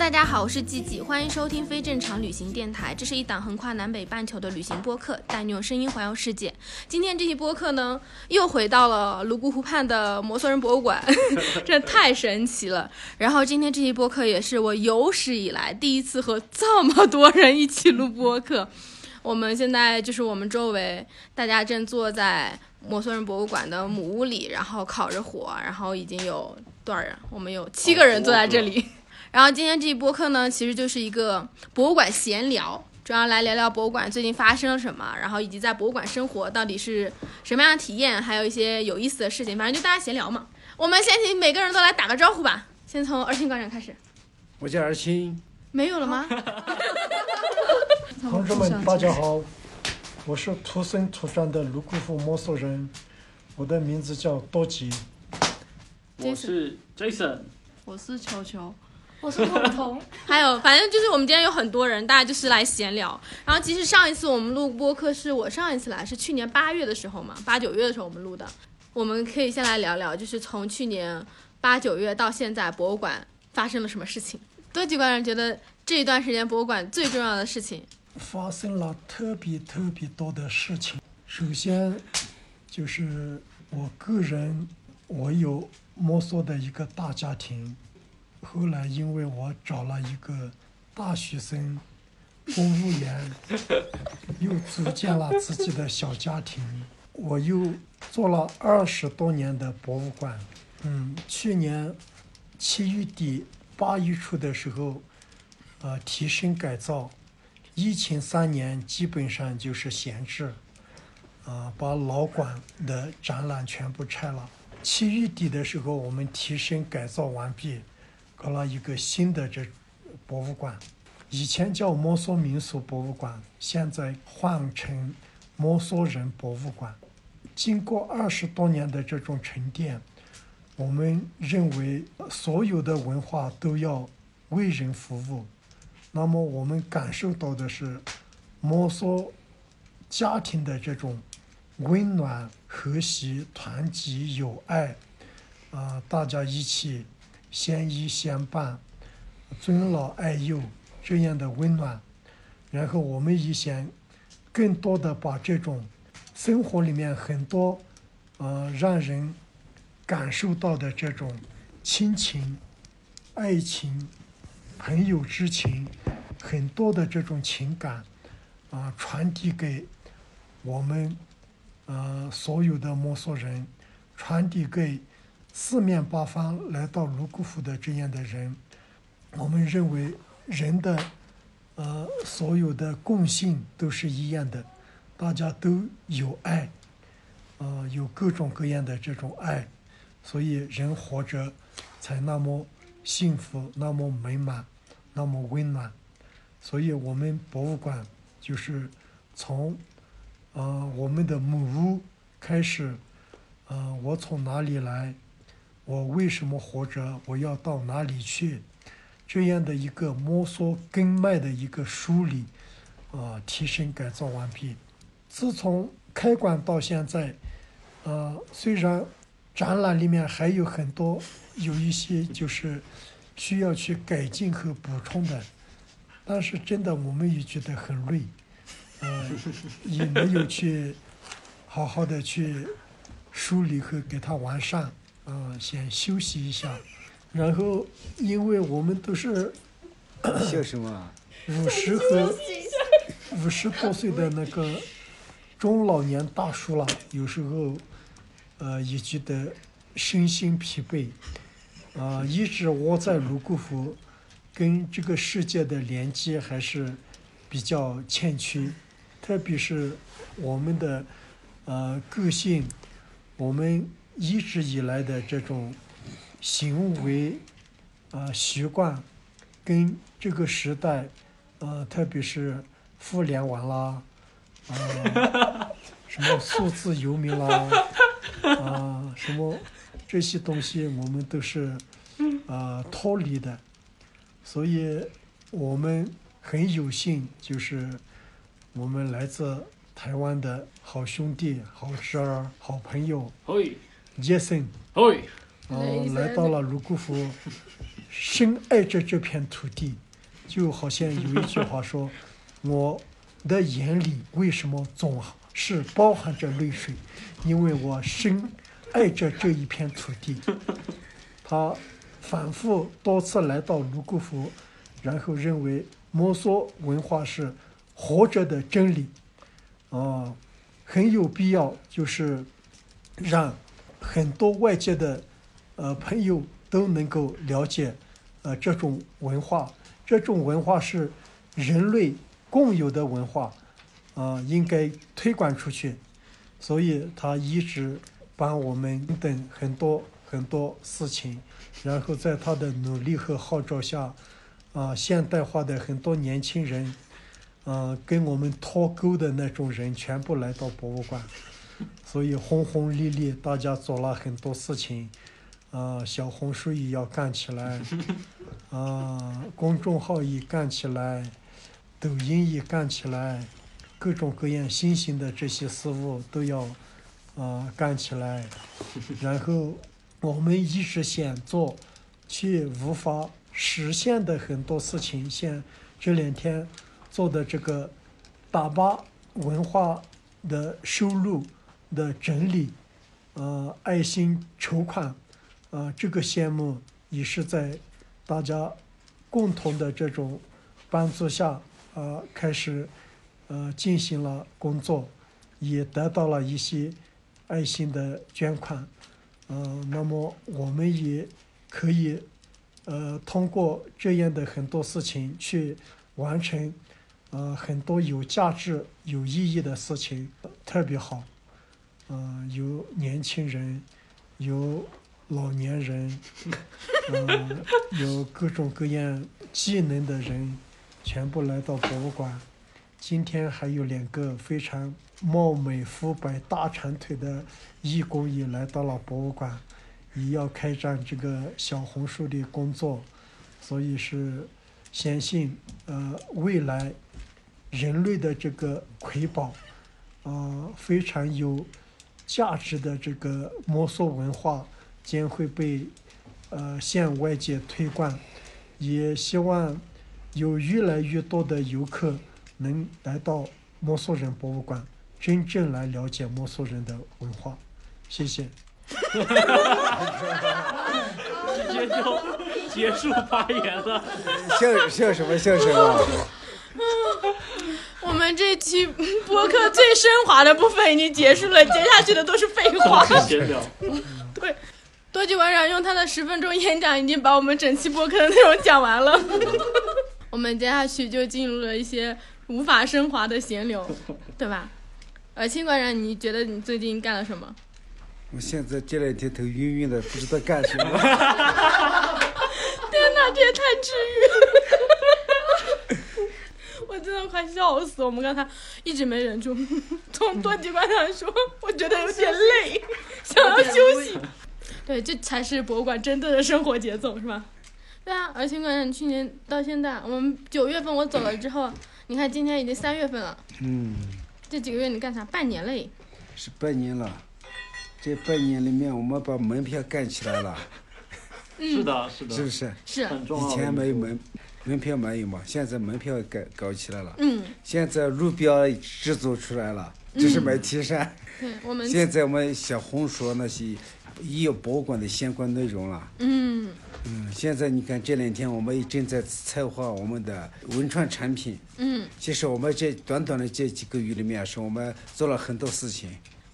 大家好，我是季季，欢迎收听非正常旅行电台。这是一档横跨南北半球的旅行播客，带你用声音环游世界。今天这期播客呢，又回到了泸沽湖畔的摩梭人博物馆，这太神奇了。然后今天这期播客也是我有史以来第一次和这么多人一起录播客。我们现在就是我们周围，大家正坐在摩梭人博物馆的母屋里，然后烤着火，然后已经有多少人？我们有七个人坐在这里。然后今天这一播客呢，其实就是一个博物馆闲聊，主要来聊聊博物馆最近发生了什么，然后以及在博物馆生活到底是什么样的体验，还有一些有意思的事情，反正就大家闲聊嘛。我们先请每个人都来打个招呼吧，先从二清馆长开始。我叫二清。没有了吗？同志们，大家好，我是土生土长的泸沽湖摩梭人，我的名字叫多吉。我是 Jason。我是球球。我是彤彤，还有，反正就是我们今天有很多人，大家就是来闲聊。然后其实上一次我们录播客是我上一次来，是去年八月的时候嘛，八九月的时候我们录的。我们可以先来聊聊，就是从去年八九月到现在，博物馆发生了什么事情？多几个人觉得这一段时间博物馆最重要的事情？发生了特别特别多的事情。首先就是我个人，我有摸索的一个大家庭。后来，因为我找了一个大学生公务员，又组建了自己的小家庭。我又做了二十多年的博物馆。嗯，去年七月底八月初的时候，呃，提升改造。疫情三年基本上就是闲置，啊，把老馆的展览全部拆了。七月底的时候，我们提升改造完毕。搞了一个新的这博物馆，以前叫摩梭民俗博物馆，现在换成摩梭人博物馆。经过二十多年的这种沉淀，我们认为所有的文化都要为人服务。那么我们感受到的是摩梭家庭的这种温暖、和谐、团结、友爱，啊，大家一起。相依相伴，尊老爱幼这样的温暖，然后我们也想更多的把这种生活里面很多呃让人感受到的这种亲情、爱情、朋友之情，很多的这种情感啊传递给我们呃所有的摩梭人，传递给。四面八方来到泸沽湖的这样的人，我们认为人的呃所有的共性都是一样的，大家都有爱，呃有各种各样的这种爱，所以人活着才那么幸福，那么美满，那么温暖。所以我们博物馆就是从呃我们的母屋开始，呃我从哪里来？我为什么活着？我要到哪里去？这样的一个摸索根脉的一个梳理，啊，提升改造完毕。自从开馆到现在，呃，虽然展览里面还有很多有一些就是需要去改进和补充的，但是真的我们也觉得很累，呃，也没有去好好的去梳理和给它完善。啊，先休息一下，然后因为我们都是 笑什么？五十和五十多岁的那个中老年大叔了，有时候呃也觉得身心疲惫，啊，一直窝在泸沽湖，跟这个世界的连接还是比较欠缺，特别是我们的呃个性，我们。一直以来的这种行为、啊习惯，跟这个时代，呃，特别是互联网啦，啊，什么数字游民啦，啊，什么这些东西，我们都是啊脱离的，所以我们很有幸，就是我们来自台湾的好兄弟、好侄儿、好朋友，杰森。嘿，哦，来到了泸沽湖，深爱着这片土地，就好像有一句话说：“ 我的眼里为什么总是包含着泪水？因为我深爱着这一片土地。”他反复多次来到泸沽湖，然后认为摩梭文化是活着的真理，啊，很有必要，就是让很多外界的呃朋友都能够了解呃这种文化，这种文化是人类共有的文化，啊、应该推广出去，所以他一直帮我们等很多很多事情，然后在他的努力和号召下，啊、现代化的很多年轻人，啊、跟我们脱钩的那种人全部来到博物馆。所以轰轰烈烈，大家做了很多事情，啊、小红书也要干起来，啊、公众号也干起来，抖音也干起来，各种各样新型的这些事物都要啊、干起来，然后我们一直想做，却无法实现的很多事情，像这两天做的这个大巴文化的收入的整理，呃，爱心筹款，呃，这个项目也是在大家共同的这种帮助下，呃，开始呃进行了工作，也得到了一些爱心的捐款，呃，那么我们也可以呃通过这样的很多事情去完成呃很多有价值、有意义的事情，特别好。呃，有年轻人，有老年人，呃，有各种各样技能的人，全部来到博物馆。今天还有两个非常貌美肤白、大长腿的义工也来到了博物馆，也要开展这个小红书的工作，所以是相信呃未来人类的这个瑰宝，啊、非常有价值的这个摩梭文化将会被呃向外界推广，也希望有越来越多的游客能来到摩梭人博物馆，真正来了解摩梭人的文化。谢谢。直接就结束发言了。笑笑什么笑什么？我们这期播客最升华的部分已经结束了，接下去的都是废话。闲聊，对，多吉馆长用他的十分钟演讲已经把我们整期播客的内容讲完了。我们接下去就进入了一些无法升华的闲聊，对吧？呃，青馆长，你觉得你最近干了什么？我现在这两天头晕晕的，不知道干什么。天哪，这也太治愈了！我真的快笑死！我们刚才一直没忍住，从多吉馆长说，我觉得有点累，想要休息。对，这才是博物馆真正的生活节奏，是吧？对啊，而且馆长去年到现在，我们九月份我走了之后，你看今天已经三月份了，嗯，这几个月你干啥？半年嘞。是半年了。这半年里面，我们把门票干起来了，是的，是的，是不是？是，很重要的。以前没有门门票没有嘛，现在门票搞搞起来了。嗯，现在路标制作出来了，这是没提上。对我们，现在我们小红书那些也有博物馆的相关内容了。嗯嗯，现在你看这两天我们也正在策划我们的文创产品。嗯其实我们这短短的这几个月里面，是我们做了很多事情。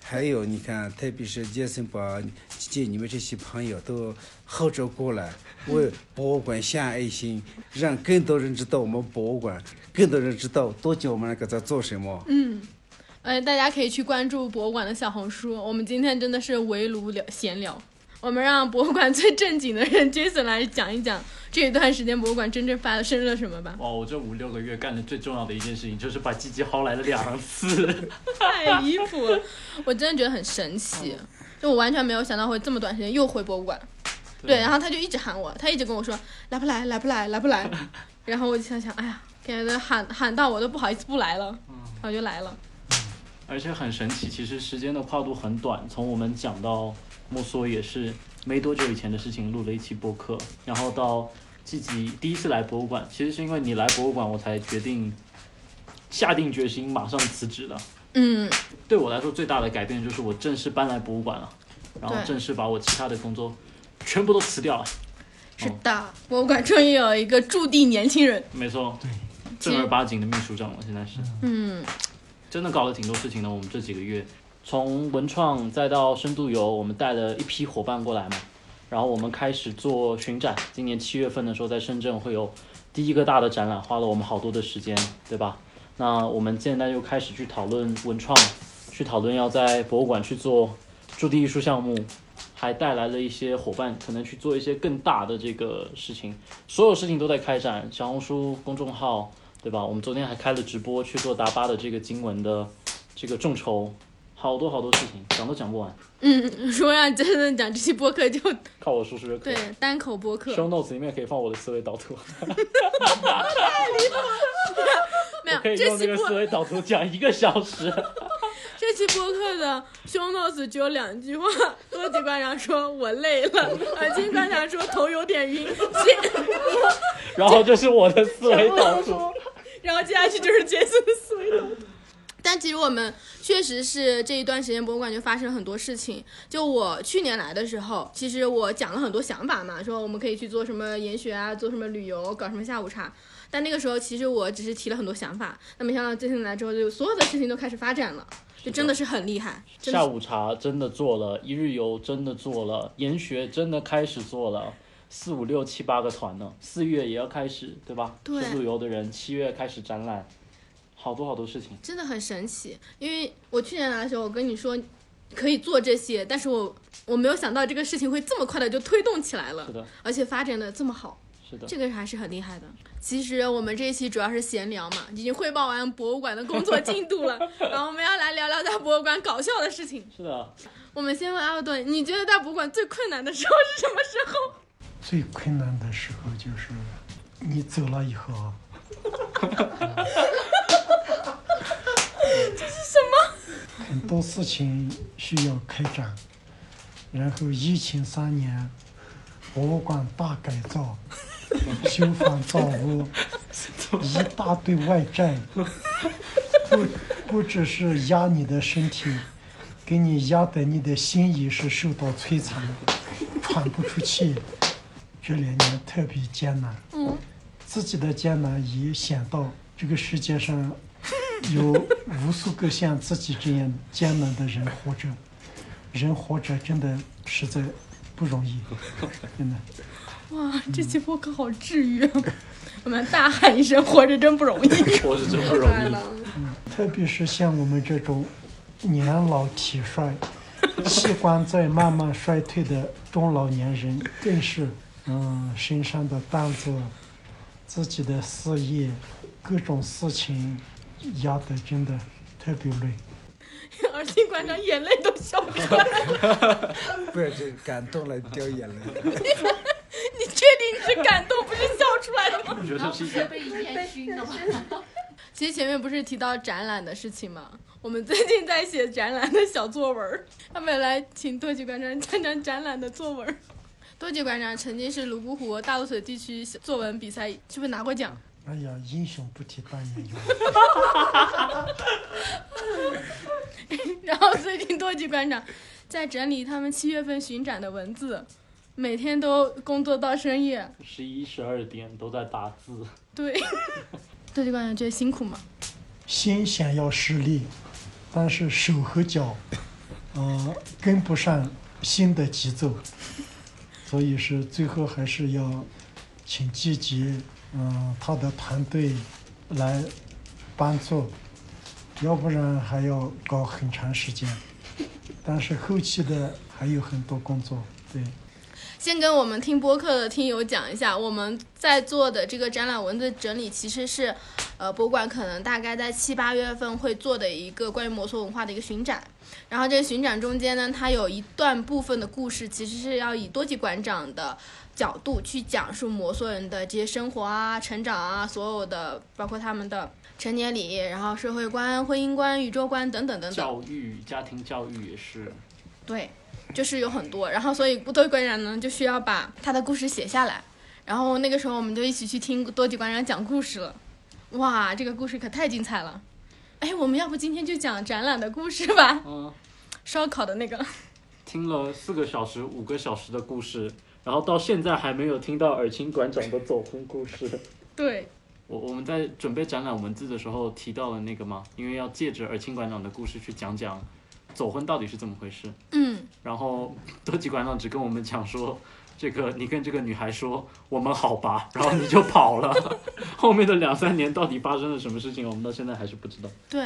还有你看，特别是杰森把姐你们这些朋友都号召过来，为博物馆献爱心，让更多人知道我们博物馆，更多人知道多久我们那个在做什么。嗯，呃，大家可以去关注博物馆的小红书。我们今天真的是围炉聊闲聊，我们让博物馆最正经的人 Jason 来讲一讲这一段时间博物馆真正发生了什么吧。哇，我这五六个月干的最重要的一件事情，就是把鸡鸡薅来了两次。太离谱了，我真的觉得很神奇，就我完全没有想到会这么短时间又回博物馆。对，然后他就一直喊我，他一直跟我说来不来，来不来，来不来。然后我就想想，哎呀，感觉喊喊到我都不好意思不来了，然后就来了。而且很神奇，其实时间的跨度很短，从我们讲到莫梭也是没多久以前的事情，录了一期播客，然后到季季第一次来博物馆，其实是因为你来博物馆，我才决定下定决心马上辞职的。嗯，对我来说最大的改变就是我正式搬来博物馆了，然后正式把我其他的工作全部都辞掉了。是的，博物馆终于有一个驻地年轻人。没错，对，正儿八经的秘书长了，现在是。嗯，真的搞了挺多事情的。我们这几个月，从文创再到深度游，我们带了一批伙伴过来嘛，然后我们开始做巡展。今年七月份的时候，在深圳会有第一个大的展览，花了我们好多的时间，对吧？那我们现在又开始去讨论文创，去讨论要在博物馆去做驻地艺术项目。还带来了一些伙伴，可能去做一些更大的这个事情，所有事情都在开展。小红书公众号，对吧？我们昨天还开了直播去做达巴的这个经文的这个众筹，好多好多事情，讲都讲不完，嗯，说让真的讲这期播客就靠我说说就可以对。单口播客，show notes 里面可以放我的思维导图，没有我可以这期播用这个思维导图讲一个小时。这期播客的 show notes 只有两句话，多吉馆长说我累了，耳金馆长说头有点晕，然后就是我的思维导图，然后接下去就是杰森的思维导图。但其实我们确实是这一段时间博物馆就发生了很多事情。就我去年来的时候，其实我讲了很多想法嘛，说我们可以去做什么研学啊，做什么旅游，搞什么下午茶。但那个时候其实我只是提了很多想法，那没想到这次来之后，就所有的事情都开始发展了，就真的是很厉害。下午茶真的做了，一日游真的做了，研学真的开始做了。四五六七八个团呢，四月也要开始，对吧？对深度游的人，七月开始展览，好多好多事情。真的很神奇，因为我去年来的时候，我跟你说可以做这些，但是我我没有想到这个事情会这么快的就推动起来了是，的，而且发展的这么好，是的，这个还是很厉害的。其实我们这一期主要是闲聊嘛，已经汇报完博物馆的工作进度了，然后我们要来聊聊在博物馆搞笑的事情。是的。我们先问阿尔顿，你觉得在博物馆最困难的时候是什么时候？最困难的时候就是你走了以后啊，什么？很多事情需要开展，然后疫情三年，博物馆大改造，修房造屋，一大堆外债，不不只是压你的身体，给你压的你的心也是受到摧残，喘不出气。这两年特别艰难，嗯，自己的艰难也想到这个世界上 有无数个像自己这样艰难的人活着，人活着真的实在不容易，真的。哇，这期播客好治愈啊！我们大喊一声：“活着真不容易！”活着真不容易。特别是像我们这种年老体衰、器官在慢慢衰退的中老年人，更是嗯身上的担子、自己的事业、各种事情压的真的特别累。耳机馆长眼泪都笑出来了。不是这感动了掉眼泪。你确定你是感动，不是笑出来的吗？我觉得是被烟熏的吧？其实前面不是提到展览的事情吗？我们最近在写展览的小作文儿，他们来请多吉馆长讲讲展览的作文儿。多吉馆长曾经是泸沽湖大陆水地区作文比赛，是不是拿过奖？哎呀，英雄不提当年勇。然后最近多吉馆长在整理他们七月份巡展的文字，每天都工作到深夜。十一、十二点都在打字，对，多吉馆长觉得辛苦吗？心想要实力，但是手和脚，呃，跟不上心的节奏，所以是最后还是要请季吉，嗯、他的团队来帮助，要不然还要搞很长时间。但是后期的还有很多工作，对。先跟我们听播客的听友讲一下，我们在做的这个展览文字整理，其实是，呃，博物馆可能大概在七八月份会做的一个关于摩梭文化的一个巡展。然后这个巡展中间呢，它有一段部分的故事，其实是要以多吉馆长的角度去讲述摩梭人的这些生活啊、成长啊，所有的包括他们的成年礼，然后社会观、婚姻观、宇宙观等等等等。教育、家庭教育也是。对，就是有很多，然后所以多吉馆长呢就需要把他的故事写下来，然后那个时候我们就一起去听多吉馆长讲故事了，哇，这个故事可太精彩了！哎，我们要不今天就讲展览的故事吧？嗯，烧烤的那个，听了四个小时、五个小时的故事，然后到现在还没有听到尔清馆长的走婚故事。对，我我们在准备展览文字的时候提到了那个嘛，因为要借着尔清馆长的故事去讲讲走婚到底是怎么回事。嗯，然后多吉馆长只跟我们讲说，这个你跟这个女孩说我们好吧，然后你就跑了。后面的两三年到底发生了什么事情，我们到现在还是不知道。对，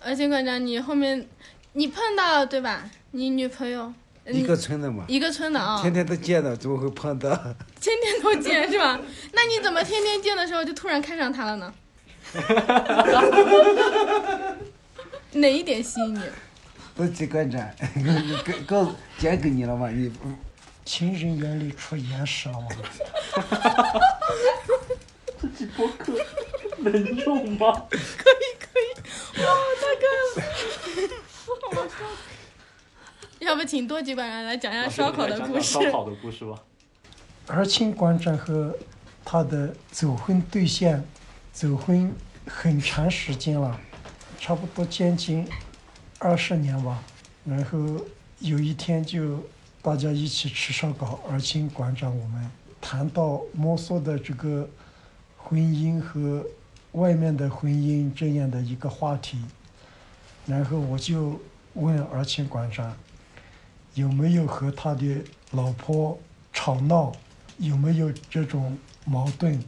而且馆长，你后面你碰到了对吧？你女朋友一个村的嘛，一个村的啊、天天都见的，怎么会碰到？天天都见是吧？那你怎么天天见的时候就突然看上他了呢？哪一点吸引你？都几馆长，告讲给你了吗？你情人眼里出严实了嘛。这期播客能用吗？可以可以，哇，太可爱了！我笑死要不请多吉馆长来讲讲烧烤的故事来讲讲？烧烤的故事吧。而清馆长和他的走婚对象走婚很长时间了，差不多将近二十年吧。然后有一天就大家一起吃烧烤，而清馆长我们谈到摩梭的这个婚姻和外面的婚姻这样的一个话题，然后我就问而清馆长有没有和他的老婆吵闹，有没有这种矛盾？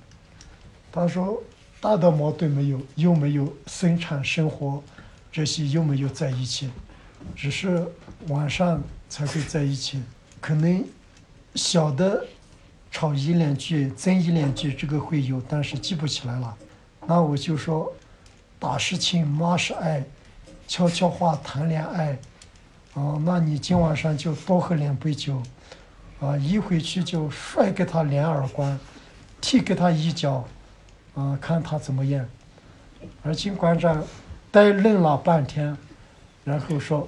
他说大的矛盾没有，又没有生产生活这些又没有在一起，只是晚上才会在一起，可能小的吵一两句、争一两句，这个会有，但是记不起来了。那我就说，打是亲，骂是爱，悄悄话谈恋爱。哦，那你今晚上就多喝两杯酒，啊，一回去就甩给他两耳光，踢给他一脚，啊，看他怎么样。而金馆长呆愣了半天，然后说，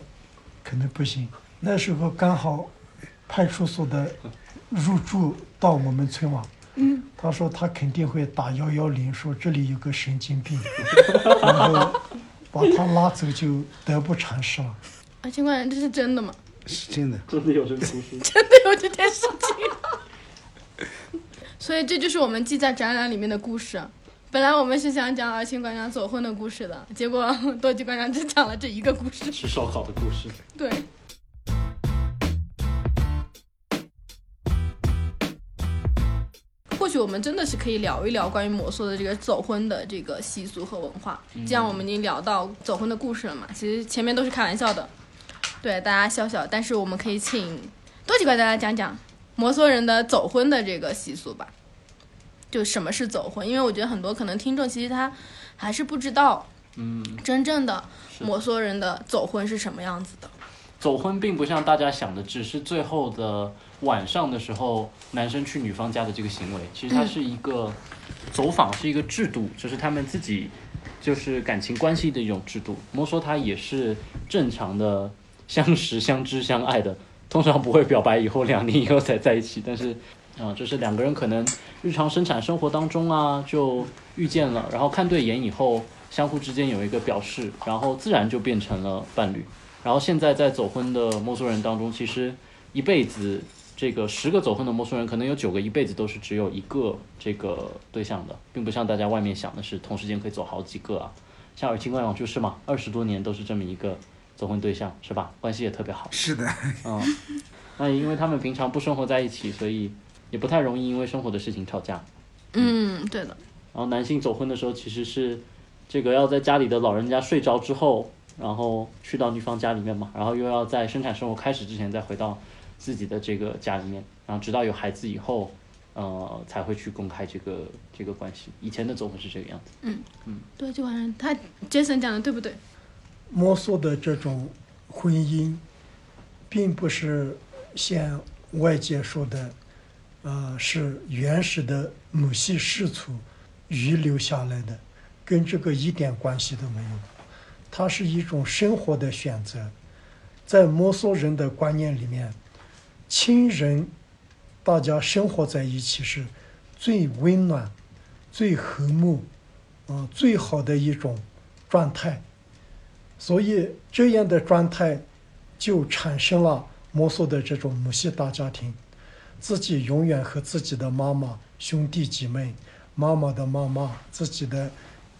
可能不行。那时候刚好派出所的入驻到我们村嘛，嗯，他说他肯定会打幺幺零，说这里有个神经病，然后把他拉走就得不偿失了。啊，请馆长，这是真的吗？是真的。真的有这个故事？真的有这件事情？所以这就是我们记在展览里面的故事。本来我们是想讲尔清馆长走婚的故事的，结果多吉馆长只讲了这一个故事。吃烧烤的故事。对。许我们真的是可以聊一聊关于摩梭的这个走婚的这个习俗和文化。既然我们已经聊到走婚的故事了嘛，其实前面都是开玩笑的，对大家笑笑。但是我们可以请多吉馆长来讲讲摩梭人的走婚的这个习俗吧。就什么是走婚？因为我觉得很多可能听众其实他还是不知道嗯，真正的摩梭人的走婚是什么样子的。走婚并不像大家想的，只是最后的晚上的时候，男生去女方家的这个行为。其实它是一个走访，是一个制度，这是他们自己就是感情关系的一种制度。摩梭他也是正常的相识、相知、相爱的，通常不会表白以后两年以后才在一起，但是。啊、就是两个人可能日常生产生活当中啊，就遇见了，然后看对眼以后，相互之间有一个表示，然后自然就变成了伴侣。然后现在在走婚的摩梭人当中，其实一辈子这个十个走婚的陌生人，可能有九个一辈子都是只有一个这个对象的，并不像大家外面想的是同时间可以走好几个啊。像尔清观长就是嘛，二十多年都是这么一个走婚对象，是吧？关系也特别好。是的，嗯，那因为他们平常不生活在一起，所以也不太容易因为生活的事情吵架。嗯，对的。然后男性走婚的时候，其实是这个要在家里的老人家睡着之后，然后去到女方家里面嘛，然后又要在生产生活开始之前再回到自己的这个家里面，然后直到有孩子以后，呃，才会去公开这个这个关系。以前的总会是这个样子。嗯嗯对，就好像他 Jason 讲的对不对？摩梭的这种婚姻，并不是像外界说的，呃，是原始的母系氏族遗留下来的，跟这个一点关系都没有。它是一种生活的选择，在摩梭人的观念里面，亲人大家生活在一起是最温暖、最和睦，呃，最好的一种状态。所以这样的状态就产生了摩梭的这种母系大家庭，自己永远和自己的妈妈、兄弟姐妹、妈妈的妈妈、自己的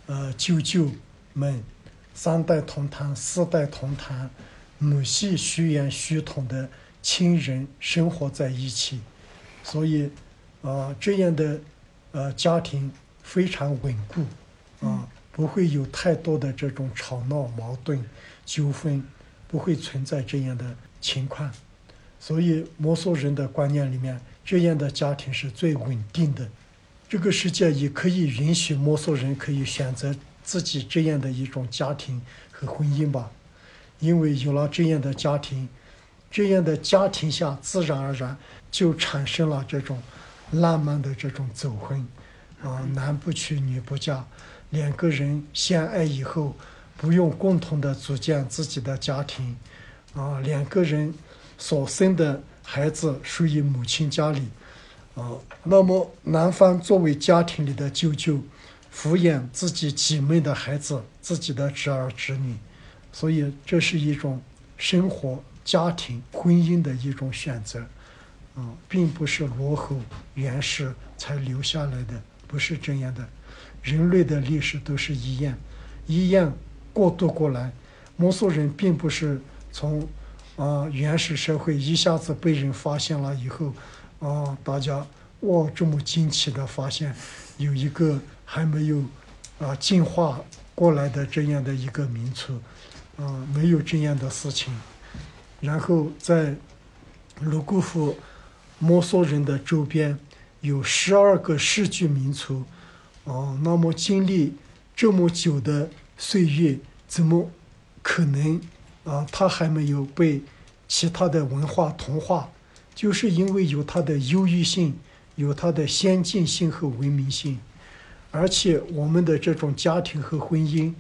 呃舅舅们三代同堂、四代同堂，母系血缘血统的亲人生活在一起，所以啊、这样的呃家庭非常稳固啊。不会有太多的这种吵闹、矛盾、纠纷，不会存在这样的情况。所以摩梭人的观念里面，这样的家庭是最稳定的。这个世界也可以允许摩梭人可以选择自己这样的一种家庭和婚姻吧，因为有了这样的家庭，这样的家庭下自然而然就产生了这种浪漫的这种走婚，啊、男不娶女不嫁。两个人相爱以后，不用共同的组建自己的家庭，啊，两个人所生的孩子属于母亲家里，啊，那么男方作为家庭里的舅舅，抚养自己姐妹的孩子，自己的侄儿侄女，所以这是一种生活、家庭、婚姻的一种选择，啊，并不是落后原始才留下来的，不是这样的。人类的历史都是一样，一样过渡过来。摩梭人并不是从啊、原始社会一下子被人发现了以后，啊、大家哇这么惊奇的发现有一个还没有啊、进化过来的这样的一个民族，啊、没有这样的事情。然后在泸沽湖摩梭人的周边有十二个世居民族。哦，那么经历这么久的岁月，怎么可能啊？它还没有被其他的文化同化？就是因为有它的优越性，有它的先进性和文明性，而且我们的这种家庭和婚姻，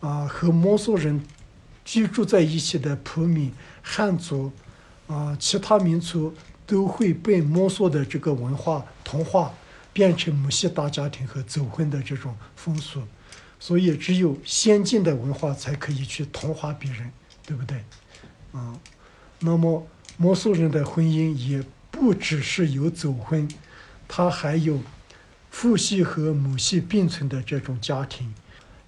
啊，和摩梭人居住在一起的普米、汉族，啊，其他民族都会被摩梭的这个文化同化。变成母系大家庭和走婚的这种风俗，所以只有先进的文化才可以去同化别人，对不对？啊，那么摩梭人的婚姻也不只是有走婚，它还有父系和母系并存的这种家庭。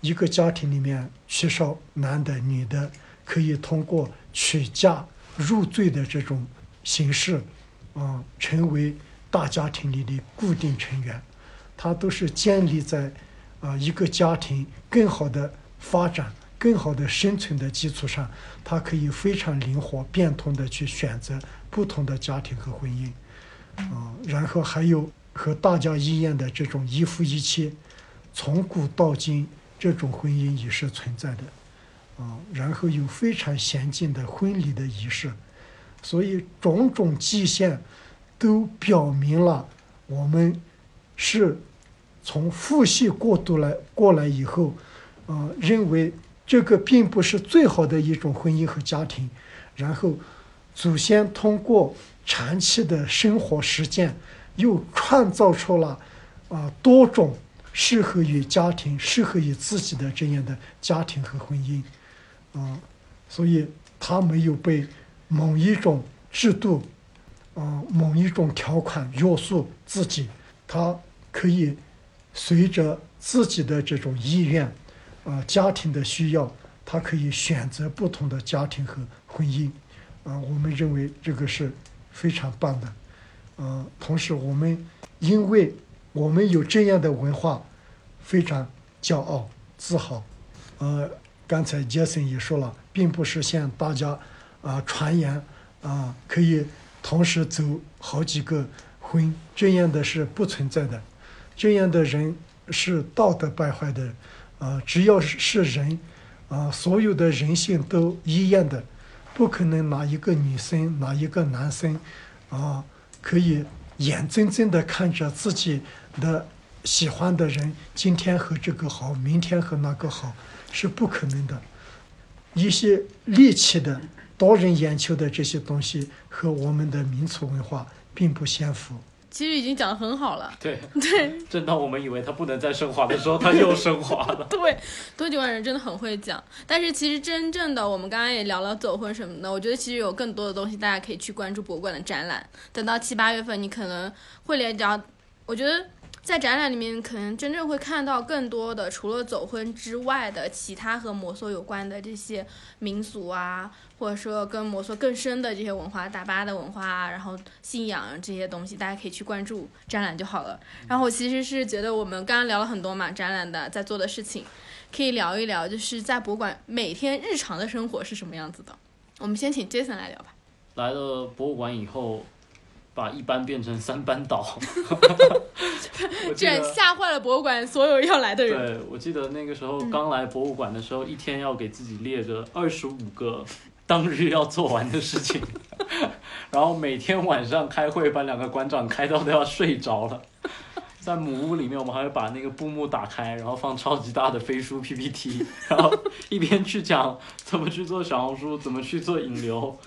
一个家庭里面缺少男的、女的，可以通过娶嫁入赘的这种形式，啊，成为。大家庭里的固定成员，它都是建立在啊一个家庭更好的发展、更好的生存的基础上，它可以非常灵活变通的去选择不同的家庭和婚姻，啊，然后还有和大家一样的这种一夫一妻，从古到今这种婚姻也是存在的，啊，然后有非常先进的婚礼的仪式，所以种种迹象。都表明了，我们是从父系过渡来过来以后，呃，认为这个并不是最好的一种婚姻和家庭，然后祖先通过长期的生活实践，又创造出了啊、多种适合于家庭、适合于自己的这样的家庭和婚姻，啊、所以他没有被某一种制度。啊，某一种条款约束自己，他可以随着自己的这种意愿，啊，家庭的需要，他可以选择不同的家庭和婚姻，啊，我们认为这个是非常棒的，啊，同时我们因为我们有这样的文化，非常骄傲自豪，呃，刚才杰森也说了，并不是像大家啊传言啊可以。同时走好几个婚，这样的是不存在的。这样的人是道德败坏的，啊、只要是人，啊、所有的人性都一样的，不可能哪一个女生哪一个男生，啊、可以眼睁睁的看着自己的喜欢的人今天和这个好，明天和那个好，是不可能的。一些猎奇的、夺人眼球的这些东西和我们的民族文化并不相符。其实已经讲得很好了。对，对正当我们以为他不能再升华的时候，他又升华了。对，多吉万人真的很会讲。但是其实真正的，我们刚刚也聊了走婚什么的，我觉得其实有更多的东西大家可以去关注博物馆的展览。等到七八月份，你可能会连着，我觉得。在展览里面，可能真正会看到更多的，除了走婚之外的其他和摩梭有关的这些民俗啊，或者说跟摩梭更深的这些文化，大巴的文化啊，然后信仰这些东西，大家可以去关注展览就好了。然后我其实是觉得我们刚刚聊了很多嘛，展览的在做的事情，可以聊一聊，就是在博物馆每天日常的生活是什么样子的。我们先请 Jason 来聊吧。来了博物馆以后，把一班变成三班倒。我记这得吓坏了博物馆所有要来的人。对，我记得那个时候刚来博物馆的时候，一天要给自己列着二十五个当日要做完的事情，然后每天晚上开会，把两个馆长开到都要睡着了。在母屋里面，我们还会把那个布幕打开，然后放超级大的飞书 PPT，然后一边去讲怎么去做小红书，怎么去做引流，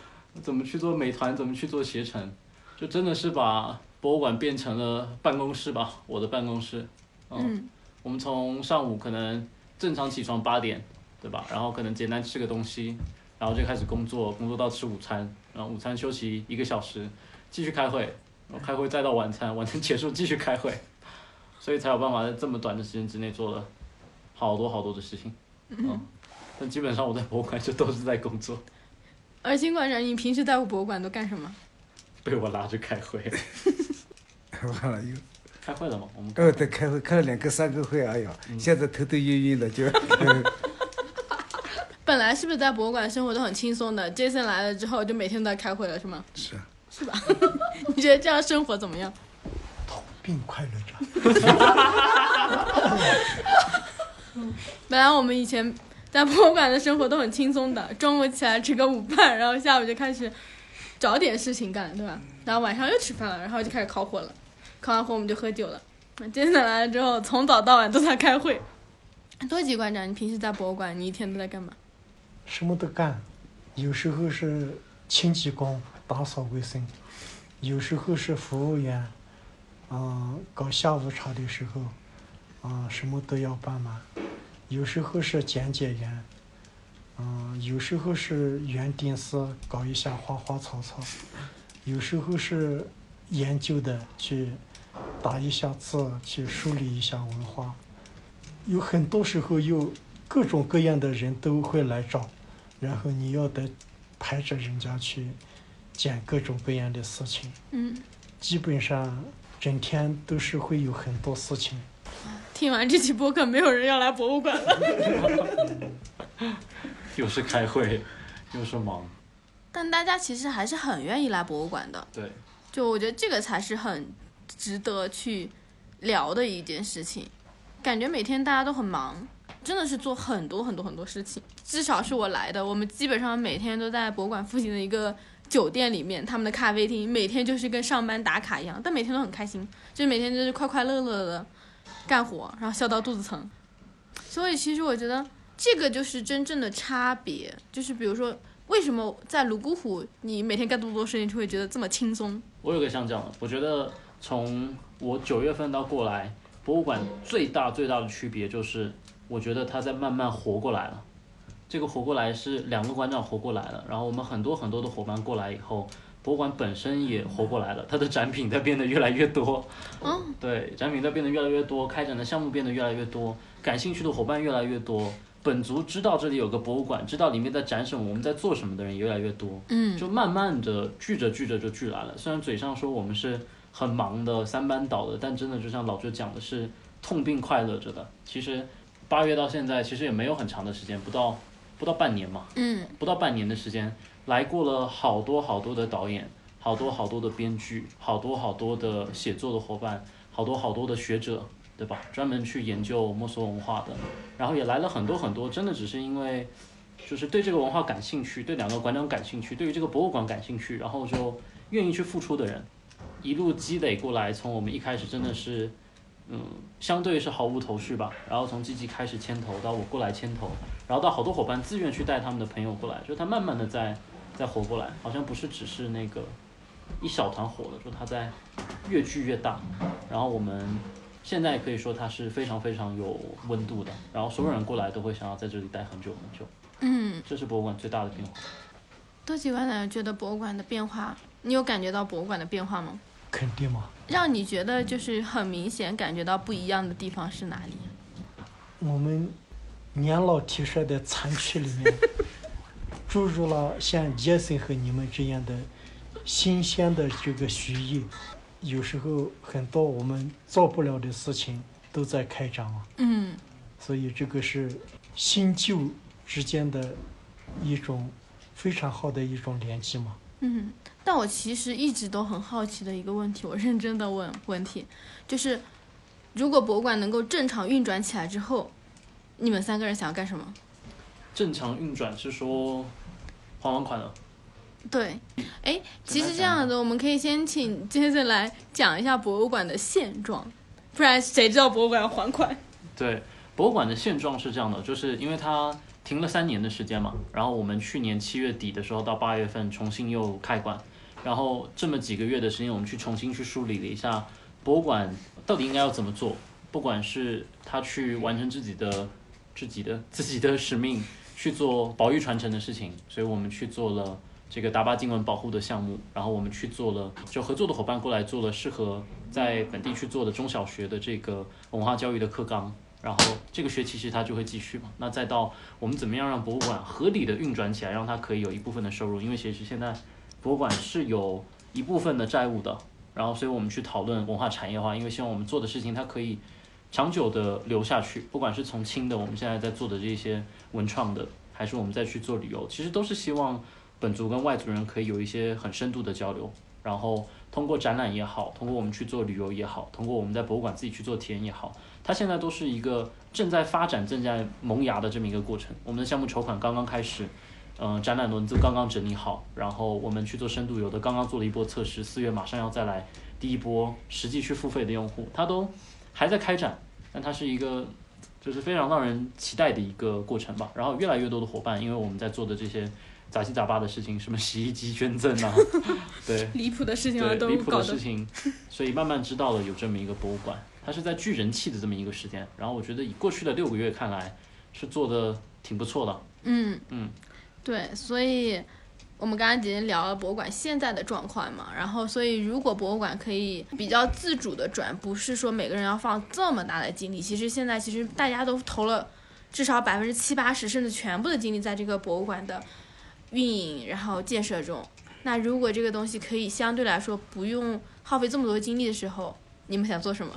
怎么去做美团，怎么去做携程，就真的是把博物馆变成了办公室吧，我的办公室。嗯我们从上午可能正常起床八点，对吧？然后可能简单吃个东西，然后就开始工作，工作到吃午餐，然后午餐休息一个小时，继续开会，然后开会再到晚餐，晚餐结束 继续开会，所以才有办法在这么短的时间之内做了好多好多的事情。嗯，但基本上我在博物馆就都是在工作，而金馆长，你平时在博物馆都干什么？被我拉去开会，完了又，开会了吗？我们哦，对，开会开了两个三个会，哎呀，现在头都晕晕的，就 本来是不是在博物馆生活都很轻松的？Jason 来了之后，就每天都在开会了，是吗？是啊是吧？你觉得这样生活怎么样？并快乐着。本来我们以前在博物馆的生活都很轻松的，中午起来吃个午饭，然后下午就开始找点事情干，对吧？然后晚上又吃饭了，然后就开始烤火了，烤完火我们就喝酒了。那 Jason 来了之后，从早到晚都在开会。多吉馆长，你平时在博物馆，你一天都在干嘛？什么都干，有时候是清洁工打扫卫生，有时候是服务员，嗯、搞下午茶的时候，嗯、什么都要帮忙，有时候是讲解员，嗯、有时候是园丁是搞一下花花草草，有时候是研究的去打一下字，去梳理一下文化，有很多时候又各种各样的人都会来找。然后你要得排着人家去讲各种各样的事情，嗯，基本上整天都是会有很多事情。听完这期播客，没有人要来博物馆了。又是开会，又是忙，但大家其实还是很愿意来博物馆的，对，就我觉得这个才是很值得去聊的一件事情。感觉每天大家都很忙，真的是做很多很多很多事情。至少是我来的，我们基本上每天都在博物馆附近的一个酒店里面，他们的咖啡厅，每天就是跟上班打卡一样，但每天都很开心，就是每天就是快快乐乐的干活，然后笑到肚子疼。所以其实我觉得这个就是真正的差别，就是比如说为什么在泸沽湖你每天干这么多事情就会觉得这么轻松？我有个像这样的，我觉得从我九月份到过来，博物馆最大最大的区别就是，我觉得它在慢慢活过来了。这个活过来是两个馆长活过来了，然后我们很多很多的伙伴过来以后，博物馆本身也活过来了，它的展品在变得越来越多。嗯，对，展品在变得越来越多，开展的项目变得越来越多，感兴趣的伙伴越来越多。本族知道这里有个博物馆，知道里面在展什么，我们在做什么的人越来越多。嗯，就慢慢的聚着聚着就聚来了。虽然嘴上说我们是很忙的三班倒的，但真的就像老周讲的是痛并快乐着的。其实八月到现在其实也没有很长的时间，不到不到半年嘛，嗯，不到半年的时间，来过了好多好多的导演，好好多好多的编剧，好多好多的写作的伙伴，好多好多的学者，对吧？专门去研究墨索文化的，然后也来了很多很多，真的只是因为就是对这个文化感兴趣，对两个馆长感兴趣，对于这个博物馆感兴趣，然后就愿意去付出的人，一路积累过来，从我们一开始真的是。嗯，相对是毫无头绪吧。然后从积极开始牵头，到我过来牵头，然后到好多伙伴自愿去带他们的朋友过来，就他慢慢的在在活过来，好像不是只是那个一小团火的，就他在越聚越大。然后我们现在可以说它是非常非常有温度的，然后所有人过来都会想要在这里待很久很久。嗯，这是博物馆最大的变化。多吉万人觉得博物馆的变化，你有感觉到博物馆的变化吗？肯定嘛。让你觉得就是很明显感觉到不一样的地方是哪里？我们年老体衰的残躯里面 注入了像杰森和你们这样的新鲜的这个血液，有时候很多我们做不了的事情都在开张啊。嗯，所以这个是新旧之间的一种非常好的一种联系嘛。嗯。但我其实一直都很好奇的一个问题，我认真的问问题，就是如果博物馆能够正常运转起来之后，你们三个人想要干什么？正常运转是说还完款了？对，哎，其实这样子，我们可以先请杰森来讲一下博物馆的现状，不然谁知道博物馆要还款？对，博物馆的现状是这样的，就是因为它。停了三年的时间嘛，然后我们去年七月底的时候到八月份重新又开馆，然后这么几个月的时间，我们去重新去梳理了一下博物馆到底应该要怎么做，不管是他去完成自己的自己的自己的使命，去做保育传承的事情，所以我们去做了这个达巴经文保护的项目，然后我们去做了就合作的伙伴过来做了适合在本地去做的中小学的这个文化教育的课纲。然后这个学期其实它就会继续嘛，那再到我们怎么样让博物馆合理的运转起来，让它可以有一部分的收入，因为其实现在博物馆是有一部分的债务的，然后所以我们去讨论文化产业化，因为希望我们做的事情它可以长久的留下去，不管是从轻的我们现在在做的这些文创的，还是我们再去做旅游，其实都是希望本族跟外族人可以有一些很深度的交流，然后通过展览也好，通过我们去做旅游也好，通过我们在博物馆自己去做体验也好。它现在都是一个正在发展、正在萌芽的这么一个过程。我们的项目筹款刚刚开始，嗯，展览轮子刚刚整理好，然后我们去做深度游的，刚刚做了一波测试，四月马上要再来第一波实际去付费的用户，它都还在开展，但它是一个就是非常让人期待的一个过程吧。然后越来越多的伙伴，因为我们在做的这些杂七杂八的事情，什么洗衣机捐赠啊，对，离谱的事情啊，都离谱的事情，所以慢慢知道了有这么一个博物馆。它是在聚人气的这么一个时间，然后我觉得以过去的六个月看来，是做的挺不错的。嗯嗯，对，所以我们刚刚已经聊了博物馆现在的状况嘛，然后所以如果博物馆可以比较自主的转，不是说每个人要放这么大的精力，其实现在其实大家都投了至少百分之七八十甚至全部的精力在这个博物馆的运营然后建设中。那如果这个东西可以相对来说不用耗费这么多精力的时候，你们想做什么？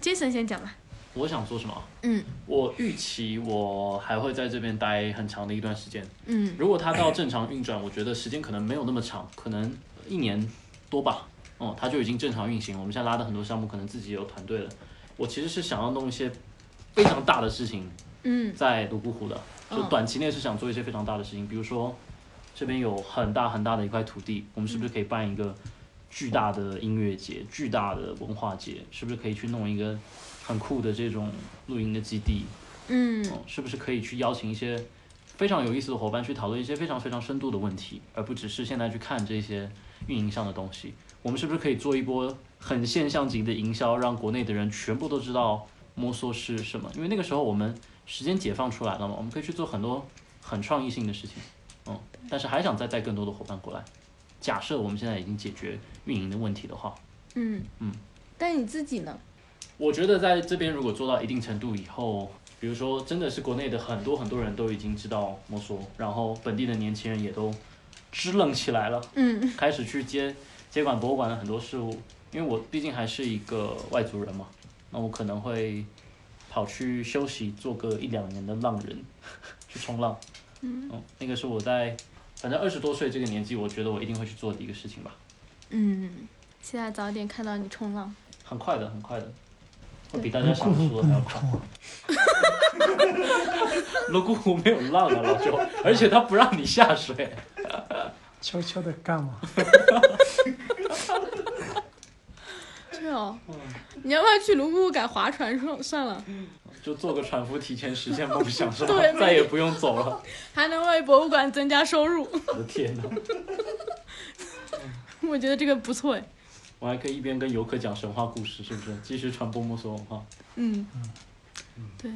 杰森先讲吧。我想做什么？嗯，我预期我还会在这边待很长的一段时间。嗯，如果它到正常运转，我觉得时间可能没有那么长，可能一年多吧。哦，它就已经正常运行。我们现在拉的很多项目，可能自己有团队了。我其实是想要弄一些非常大的事情。嗯，在泸沽湖的，就短期内是想做一些非常大的事情，比如说这边有很大很大的一块土地，我们是不是可以办一个？巨大的音乐节，巨大的文化节，是不是可以去弄一个很酷的这种露营的基地？嗯，是不是可以去邀请一些非常有意思的伙伴去讨论一些非常非常深度的问题，而不只是现在去看这些运营上的东西？我们是不是可以做一波很现象级的营销，让国内的人全部都知道摩梭是什么？因为那个时候我们时间解放出来了嘛，我们可以去做很多很创意性的事情。嗯，但是还想再带更多的伙伴过来。假设我们现在已经解决运营的问题的话，嗯嗯，但你自己呢？我觉得在这边如果做到一定程度以后，比如说真的是国内的很多很多人都已经知道摩梭，然后本地的年轻人也都支棱起来了，嗯，开始去接接管博物馆的很多事务。因为我毕竟还是一个外族人嘛，那我可能会跑去休息，做个一两年的浪人，去冲浪。嗯，那个是我在。反正二十多岁这个年纪，我觉得我一定会去做的一个事情吧。嗯，现在早点看到你冲浪。很快的，很快的，我比大家想过后不的还要快。能冲啊，泸沽湖没有浪啊，老舅，而且他不让你下水。悄悄的干嘛？对哦，你要不要去泸沽湖改划船算算了？就做个船夫，提前实现梦想是吧对？再也不用走了。还能为博物馆增加收入，我的天哪！我觉得这个不错哎。我还可以一边跟游客讲神话故事，是不是？继续传播莫索文化。嗯，嗯对。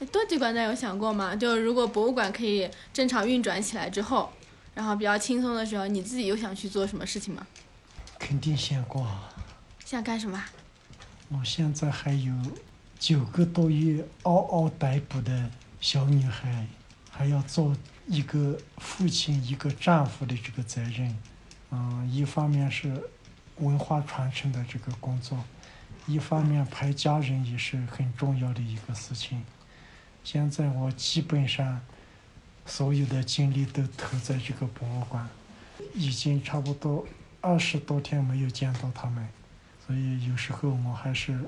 哎多吉馆长有想过吗？就如果博物馆可以正常运转起来之后，然后比较轻松的时候，你自己又想去做什么事情吗？肯定想过啊。想干什么？我现在还有九个多月嗷嗷待哺的小女孩，还要做一个父亲、一个丈夫的这个责任。嗯，一方面是文化传承的这个工作，一方面陪家人也是很重要的一个事情。现在我基本上所有的精力都投在这个博物馆，已经差不多二十多天没有见到他们。所以有时候我还是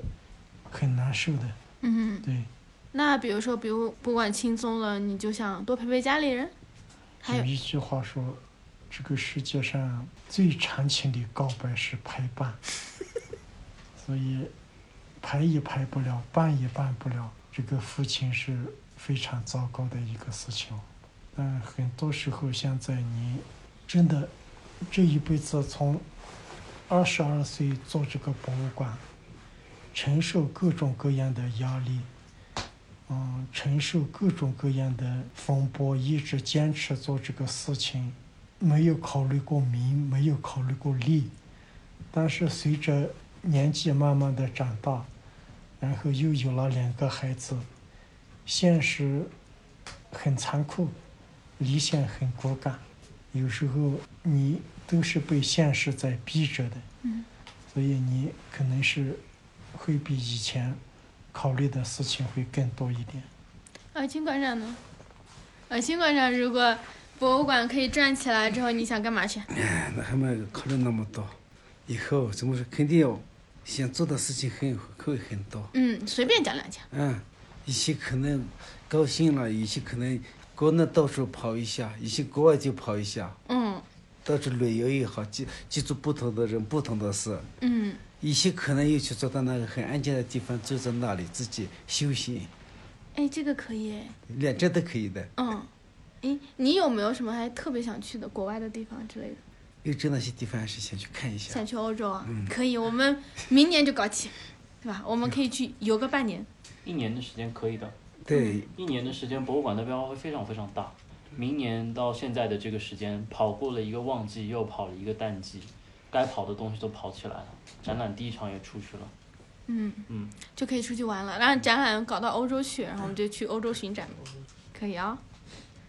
很难受的。嗯，对，那比如说，比如不管轻松了，你就想多陪陪家里人。还有有一句话说，这个世界上最长情的告白是陪伴。所以，陪也陪不了，伴也伴不了，这个父亲是非常糟糕的一个事情。但很多时候，现在你真的这一辈子从二十二岁做这个博物馆，承受各种各样的压力，嗯，承受各种各样的风波，一直坚持做这个事情，没有考虑过名，没有考虑过利。但是随着年纪慢慢的长大，然后又有了两个孩子，现实很残酷，理想很骨感，有时候你都是被现实在逼着的。嗯。所以你可能是会比以前考虑的事情会更多一点。尔清馆长呢？尔清馆长，如果博物馆可以转起来之后，你想干嘛去？哎，那还没考虑那么多，以后怎么说，肯定要想做的事情很会很多。嗯，随便讲两讲。嗯，一些可能高兴了，一些可能国内到处跑一下，一些国外就跑一下，嗯到处旅游也好，接接触不同的人、不同的事。嗯，有些可能又去坐到那个很安静的地方，坐在那里自己休息，哎，这个可以哎。两者都可以的。嗯，哎，你有没有什么还特别想去的国外的地方之类的？欧洲那些地方还是想去看一下想。去欧洲啊？可以，我们明年就搞起，对吧？我们可以去游个半年。一年的时间可以的，对，一年的时间，博物馆的变化会非常非常大。明年到现在的这个时间，跑过了一个旺季，又跑了一个淡季，该跑的东西都跑起来了，展览第一场也出去了。嗯嗯，就可以出去玩了。然后展览搞到欧洲去，然后我们就去欧洲巡展，可以啊。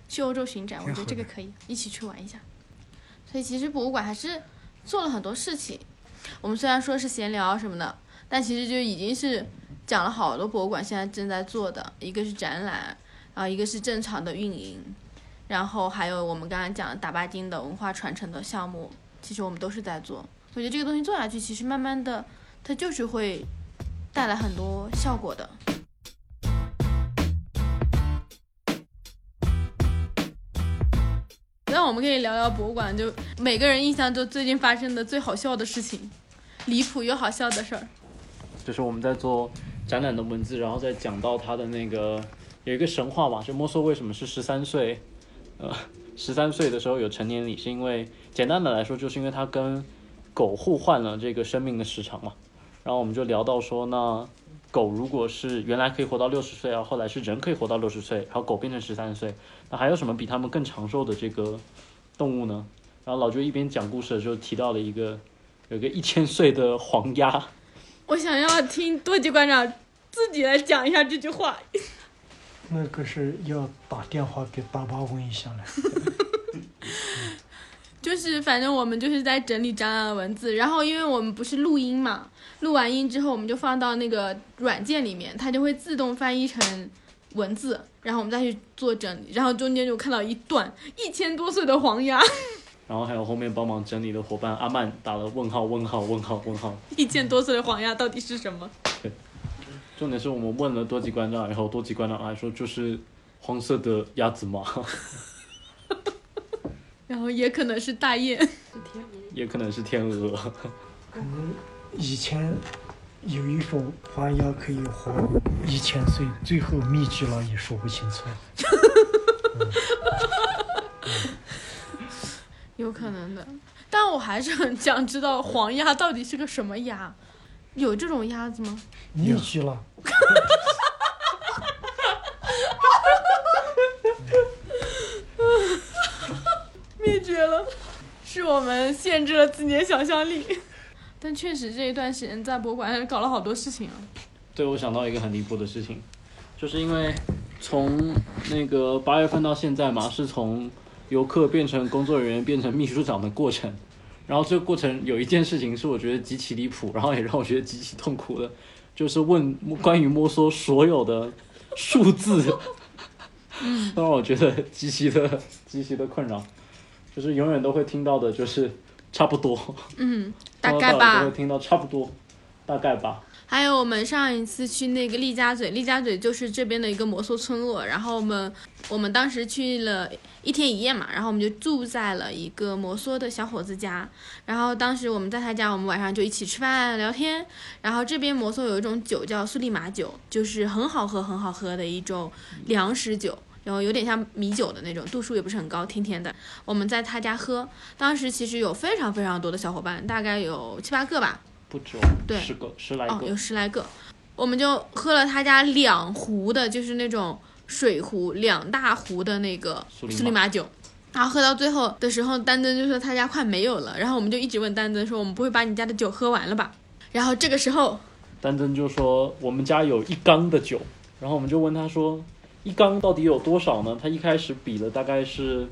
去欧洲巡展，我觉得这个可以，一起去玩一下。所以其实博物馆还是做了很多事情。我们虽然说是闲聊什么的，但其实就已经是讲了好多博物馆现在正在做的，一个是展览，然后一个是正常的运营，然后还有我们刚刚讲的打巴丁的文化传承的项目，其实我们都是在做。我觉得这个东西做下去，其实慢慢的它就是会带来很多效果的。那我们可以聊聊博物馆，就每个人印象中最近发生的最好笑的事情，离谱又好笑的事儿。就是我们在做展览的文字，然后再讲到他的那个有一个神话嘛，就摩梭为什么是十三岁，呃，十三岁的时候有成年礼，是因为简单的来说，就是因为他跟狗互换了这个生命的时长嘛。然后我们就聊到说，那狗如果是原来可以活到六十岁啊，后来是人可以活到六十岁，然后狗变成十三岁，那还有什么比它们更长寿的这个动物呢？然后老舅一边讲故事的时候提到了一个有个一千岁的黄鸭。我想要听多吉馆长自己来讲一下这句话。那个是要打电话给大巴问一下了。就是反正我们就是在整理展览的文字，然后因为我们不是录音嘛，录完音之后我们就放到那个软件里面，它就会自动翻译成文字，然后我们再去做整理，然后中间就看到一段 一千多岁的黄鸭，然后还有后面帮忙整理的伙伴阿曼打了问号问号问号问号。一千多岁的黄鸭到底是什么？重点是我们问了多吉馆长然后，多吉馆长还说就是黄色的鸭子嘛，然后也可能是大雁。也可能是天鹅。可能以前有一种黄鸭可以活一千岁，最后灭绝了也说不清楚。有可能的，但我还是很想知道黄鸭到底是个什么鸭，有这种鸭子吗？灭绝了，灭绝了，是我们限制了自己的想象力。但确实这一段时间在博物馆还搞了好多事情啊。对，我想到一个很离谱的事情，就是因为从那个八月份到现在嘛，是从游客变成工作人员变成秘书长的过程。然后这个过程有一件事情是我觉得极其离谱，然后也让我觉得极其痛苦的，就是问关于摸索所有的数字，都让我觉得极其的极其的困扰，就是永远都会听到的就是差不多，嗯，大概从头到尾都会。听到差不多，大概吧。还有我们上一次去那个丽家嘴，丽家嘴就是这边的一个摩梭村落，然后我们我们当时去了一天一夜嘛，然后我们就住在了一个摩梭的小伙子家，然后当时我们在他家，我们晚上就一起吃饭聊天，然后这边摩梭有一种酒叫苏利玛酒，就是很好喝很好喝的一种粮食酒。然后有点像米酒的那种，度数也不是很高，甜甜的。我们在他家喝，当时其实有非常非常多的小伙伴，大概有七八个吧，不止对十个十来哦，个，有十来个，我们就喝了他家两壶的，就是那种水壶，两大壶的那个苏里马酒。然后喝到最后的时候，丹增就说他家快没有了，然后我们就一直问丹增说，我们不会把你家的酒喝完了吧？然后这个时候，丹增就说我们家有一缸的酒，然后我们就问他说一缸到底有多少呢？他一开始比了大概是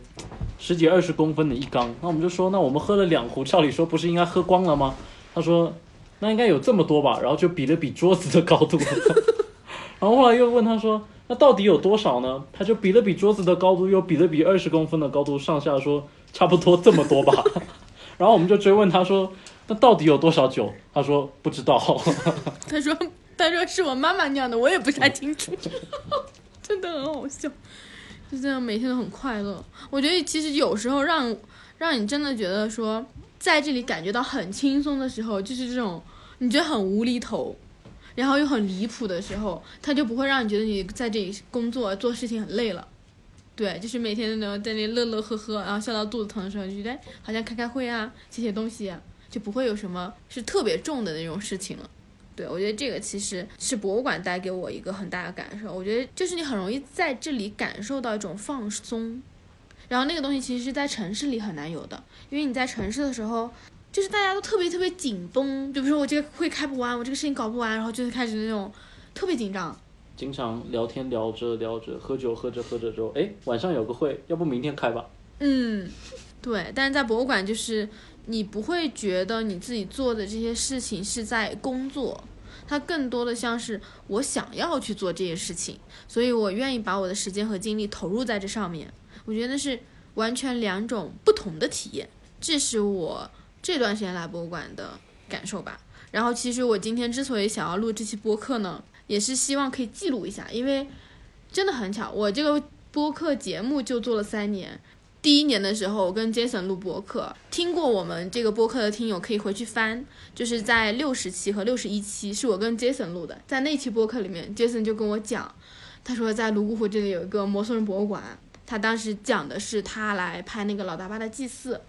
十几二十公分的一缸，那我们就说那我们喝了两壶，照理说不是应该喝光了吗？他说那应该有这么多吧，然后就比了比桌子的高度，然后后来又问他说那到底有多少呢？他就比了比桌子的高度，又比了比二十公分的高度，上下说差不多这么多吧。然后我们就追问他说那到底有多少酒？他说不知道。他说他说是我妈妈酿的，我也不太清楚，真的很好笑，就这样每天都很快乐。我觉得其实有时候让让你真的觉得说在这里感觉到很轻松的时候，就是这种你觉得很无厘头，然后又很离谱的时候，他就不会让你觉得你在这里工作做事情很累了。对，就是每天那种在那乐乐呵呵，然后笑到肚子疼的时候，就觉得好像开开会啊，写写东西啊，就不会有什么是特别重的那种事情了。对，我觉得这个其实是博物馆带给我一个很大的感受。我觉得就是你很容易在这里感受到一种放松，然后那个东西其实是在城市里很难有的，因为你在城市的时候，就是大家都特别特别紧绷，就比如说我这个会开不完，我这个事情搞不完，然后就是开始那种特别紧张。经常聊天聊着聊着，喝酒喝着喝着之后，哎，晚上有个会，要不明天开吧？嗯，对，但是在博物馆就是你不会觉得你自己做的这些事情是在工作，它更多的像是我想要去做这些事情，所以我愿意把我的时间和精力投入在这上面。我觉得那是完全两种不同的体验，这是我这段时间来博物馆的感受吧。然后其实我今天之所以想要录这期播客呢，也是希望可以记录一下，因为真的很巧，我这个播客节目就做了三年。第一年的时候，我跟 Jason 录播客，听过我们这个播客的听友可以回去翻，就是在六十期和六十一期是我跟 Jason 录的，在那期播客里面，Jason 就跟我讲，他说在泸沽湖这里有一个摩梭人博物馆，他当时讲的是他来拍那个老大巴的祭祀，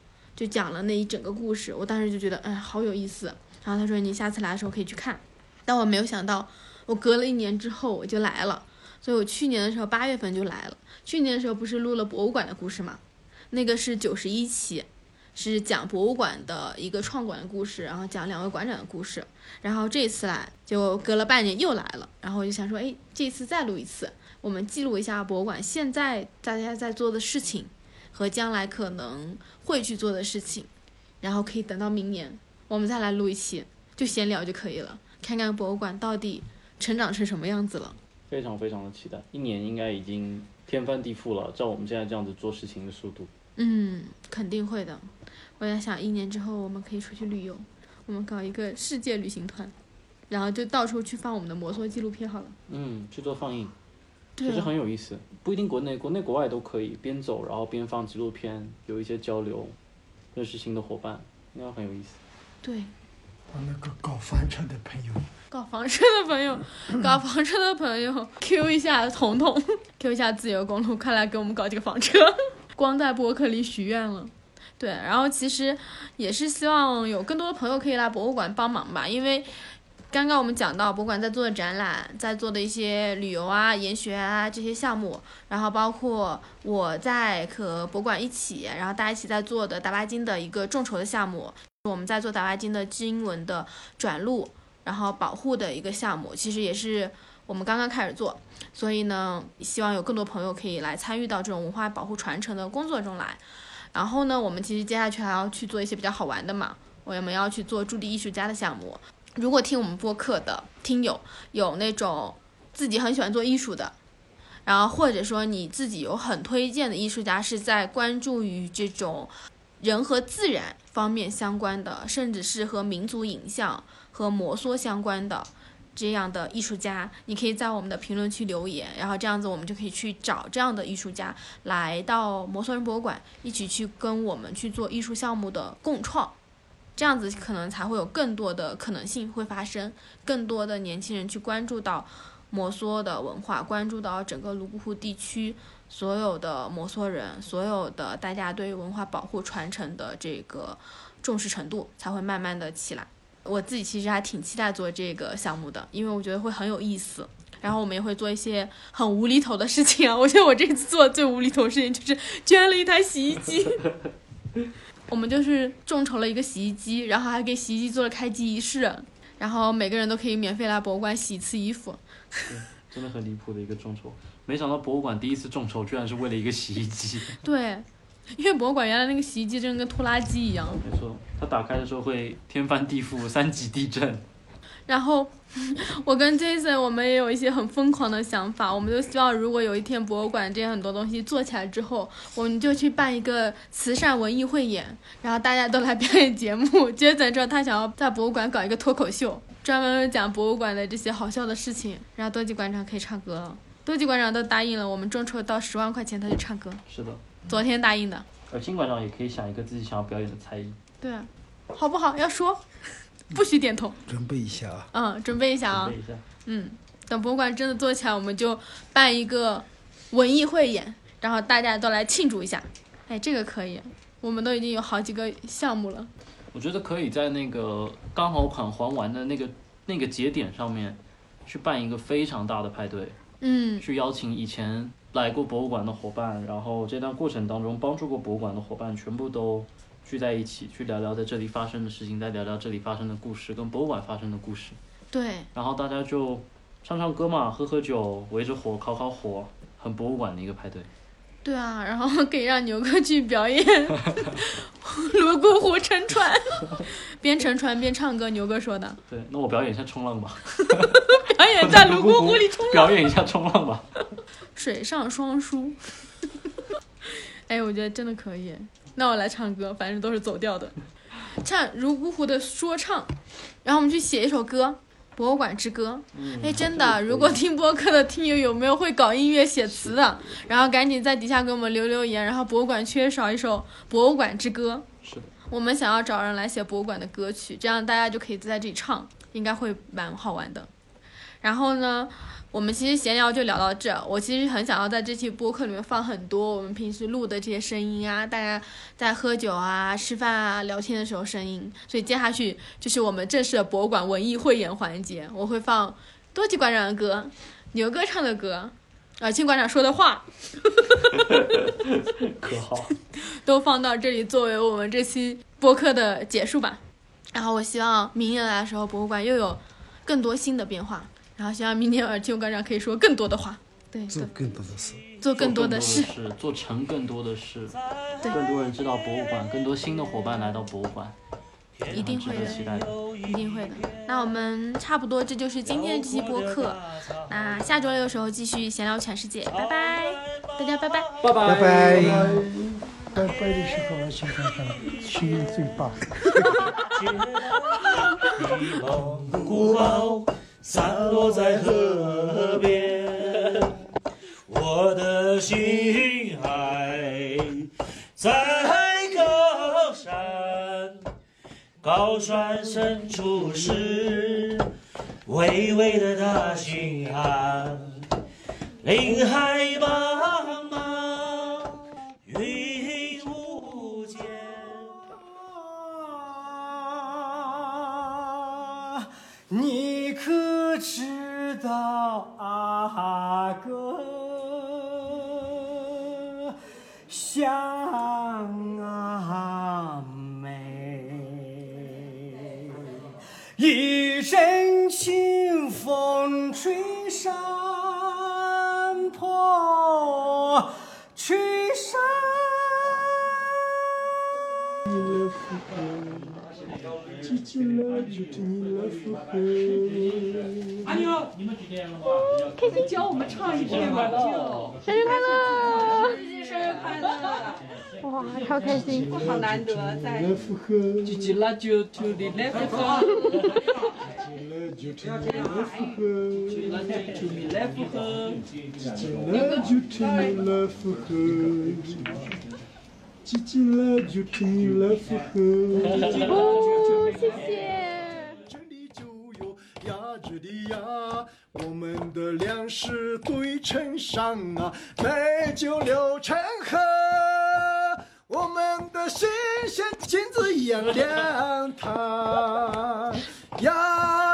就讲了那一整个故事，我当时就觉得，哎，好有意思。然后他说你下次来的时候可以去看，但我没有想到，我隔了一年之后我就来了，所以我去年的时候八月份就来了。去年的时候不是录了博物馆的故事嘛，那个是九十一期，是讲博物馆的一个创馆的故事，然后讲两位馆长的故事。然后这次来就隔了半年又来了，然后我就想说，哎，这次再录一次，我们记录一下博物馆现在大家在做的事情和将来可能会去做的事情，然后可以等到明年我们再来录一期，就闲聊就可以了，看看博物馆到底成长成什么样子了。非常非常的期待，一年应该已经天翻地覆了，照我们现在这样子做事情的速度。嗯，肯定会的。我在想，一年之后我们可以出去旅游，我们搞一个世界旅行团，然后就到处去放我们的摩梭纪录片好了。嗯，去做放映，其实很有意思，不一定国内，国内国外都可以边走然后边放纪录片，有一些交流，认识新的伙伴，应该很有意思。对，我那个搞房车的朋友，搞房车的朋友，搞房车的朋友，Q 一下彤彤，Q 一下自由公路，快来给我们搞几个房车。光在博客里许愿了，对，然后其实也是希望有更多的朋友可以来博物馆帮忙吧，因为刚刚我们讲到博物馆在做的展览，在做的一些旅游啊、研学啊这些项目，然后包括我在和博物馆一起，然后大家一起在做的达巴金的一个众筹的项目，我们在做达巴金的经文的转录。然后保护的一个项目，其实也是我们刚刚开始做，所以呢，希望有更多朋友可以来参与到这种文化保护传承的工作中来。然后呢，我们其实接下去还要去做一些比较好玩的嘛，我们要去做驻地艺术家的项目。如果听我们播客的听友有那种自己很喜欢做艺术的，然后或者说你自己有很推荐的艺术家是在关注于这种人和自然方面相关的，甚至是和民族影像。和摩梭相关的这样的艺术家，你可以在我们的评论区留言，然后这样子我们就可以去找这样的艺术家来到摩梭人博物馆，一起去跟我们去做艺术项目的共创，这样子可能才会有更多的可能性会发生，更多的年轻人去关注到摩梭的文化，关注到整个泸沽湖地区所有的摩梭人，所有的大家对于文化保护传承的这个重视程度才会慢慢的起来。我自己其实还挺期待做这个项目的，因为我觉得会很有意思。然后我们也会做一些很无厘头的事情啊！我觉得我这次做的最无厘头的事情就是捐了一台洗衣机。我们就是众筹了一个洗衣机，然后还给洗衣机做了开机仪式，然后每个人都可以免费来博物馆洗一次衣服。真的很离谱的一个众筹，没想到博物馆第一次众筹居然是为了一个洗衣机。对，因为博物馆原来那个洗衣机真的跟拖拉机一样。没错，它打开的时候会天翻地覆，三级地震。然后 我跟 Jason 我们也有一些很疯狂的想法，我们就希望如果有一天博物馆这些很多东西做起来之后，我们就去办一个慈善文艺汇演，然后大家都来 表演节目。Jason 说他想要在博物馆搞一个脱口秀，专门讲博物馆的这些好笑的事情，然后多吉馆长可以唱歌了。多吉馆长都答应了，我们众筹到十万块钱他就唱歌，是的，昨天答应的。而金馆长也可以想一个自己想要表演的才艺。对啊，好不好？要说，不许点头。准备一下啊。嗯，准备一下啊。准备一下。嗯，等博物馆真的做起来，我们就办一个文艺汇演，然后大家都来庆祝一下。哎，这个可以，我们都已经有好几个项目了。我觉得可以在那个刚好款还完的那个那个节点上面，去办一个非常大的派对，嗯，去邀请以前来过博物馆的伙伴，然后这段过程当中帮助过博物馆的伙伴，全部都聚在一起，去聊聊在这里发生的事情，再聊聊这里发生的故事，跟博物馆发生的故事。对，然后大家就唱唱歌嘛，喝喝酒，围着火烤烤火，很博物馆的一个派对。对啊，然后可以让牛哥去表演泸沽湖沉船，边沉船边唱歌。牛哥说的，对，那我表演一下冲浪吧，表演在泸沽湖里冲浪，表演一下冲浪吧。水上双输。哎，我觉得真的可以。那我来唱歌，反正都是走调的，唱泸沽湖的说唱，然后我们去写一首歌。博物馆之歌，哎，真的，如果听播客的听友有没有会搞音乐写词的，然后赶紧在底下给我们留留言。然后博物馆缺少一首博物馆之歌，是的，我们想要找人来写博物馆的歌曲，这样大家就可以在这里唱，应该会蛮好玩的。然后呢，我们其实闲聊就聊到这。我其实很想要在这期播客里面放很多我们平时录的这些声音啊，大家在喝酒啊、吃饭啊、聊天的时候声音。所以接下去就是我们正式的博物馆文艺汇演环节，我会放多吉馆长的歌、牛哥唱的歌、啊金馆长说的话，可好。都放到这里作为我们这期播客的结束吧。然后我希望明年来的时候，博物馆又有更多新的变化。然后希望明年耳听馆长可以说更多的话，对，做更多的事，做更多的的事，做成更多的事，对。更多人知道博物馆，更多新的伙伴来到博物馆，一定会值得期待的。一定会的。那我们差不多这就是今天这期播客，那下周六的时候继续闲聊全世界，拜拜，大家拜拜。拜拜。拜。拜。拜拜。的时候，而且看看声音最大。散落在河边，我的心还在高山，高山深处是巍巍的大兴安，林海茫茫，云无间。啊你可知道阿哥想啊。记住了，就听你来附和。可以教我们唱一遍吗？就生日快乐！生日快乐！哇，好开心！好难得在来附和。叽叽啦就 to the left 和了就听你来附和。to the left 和了就听你来附和。叽叽了就听你来附和。哦，谢谢。这里就有呀，这里呀，我们的粮食堆成山啊，美酒流成河，我们的心像金子一样亮堂。呀，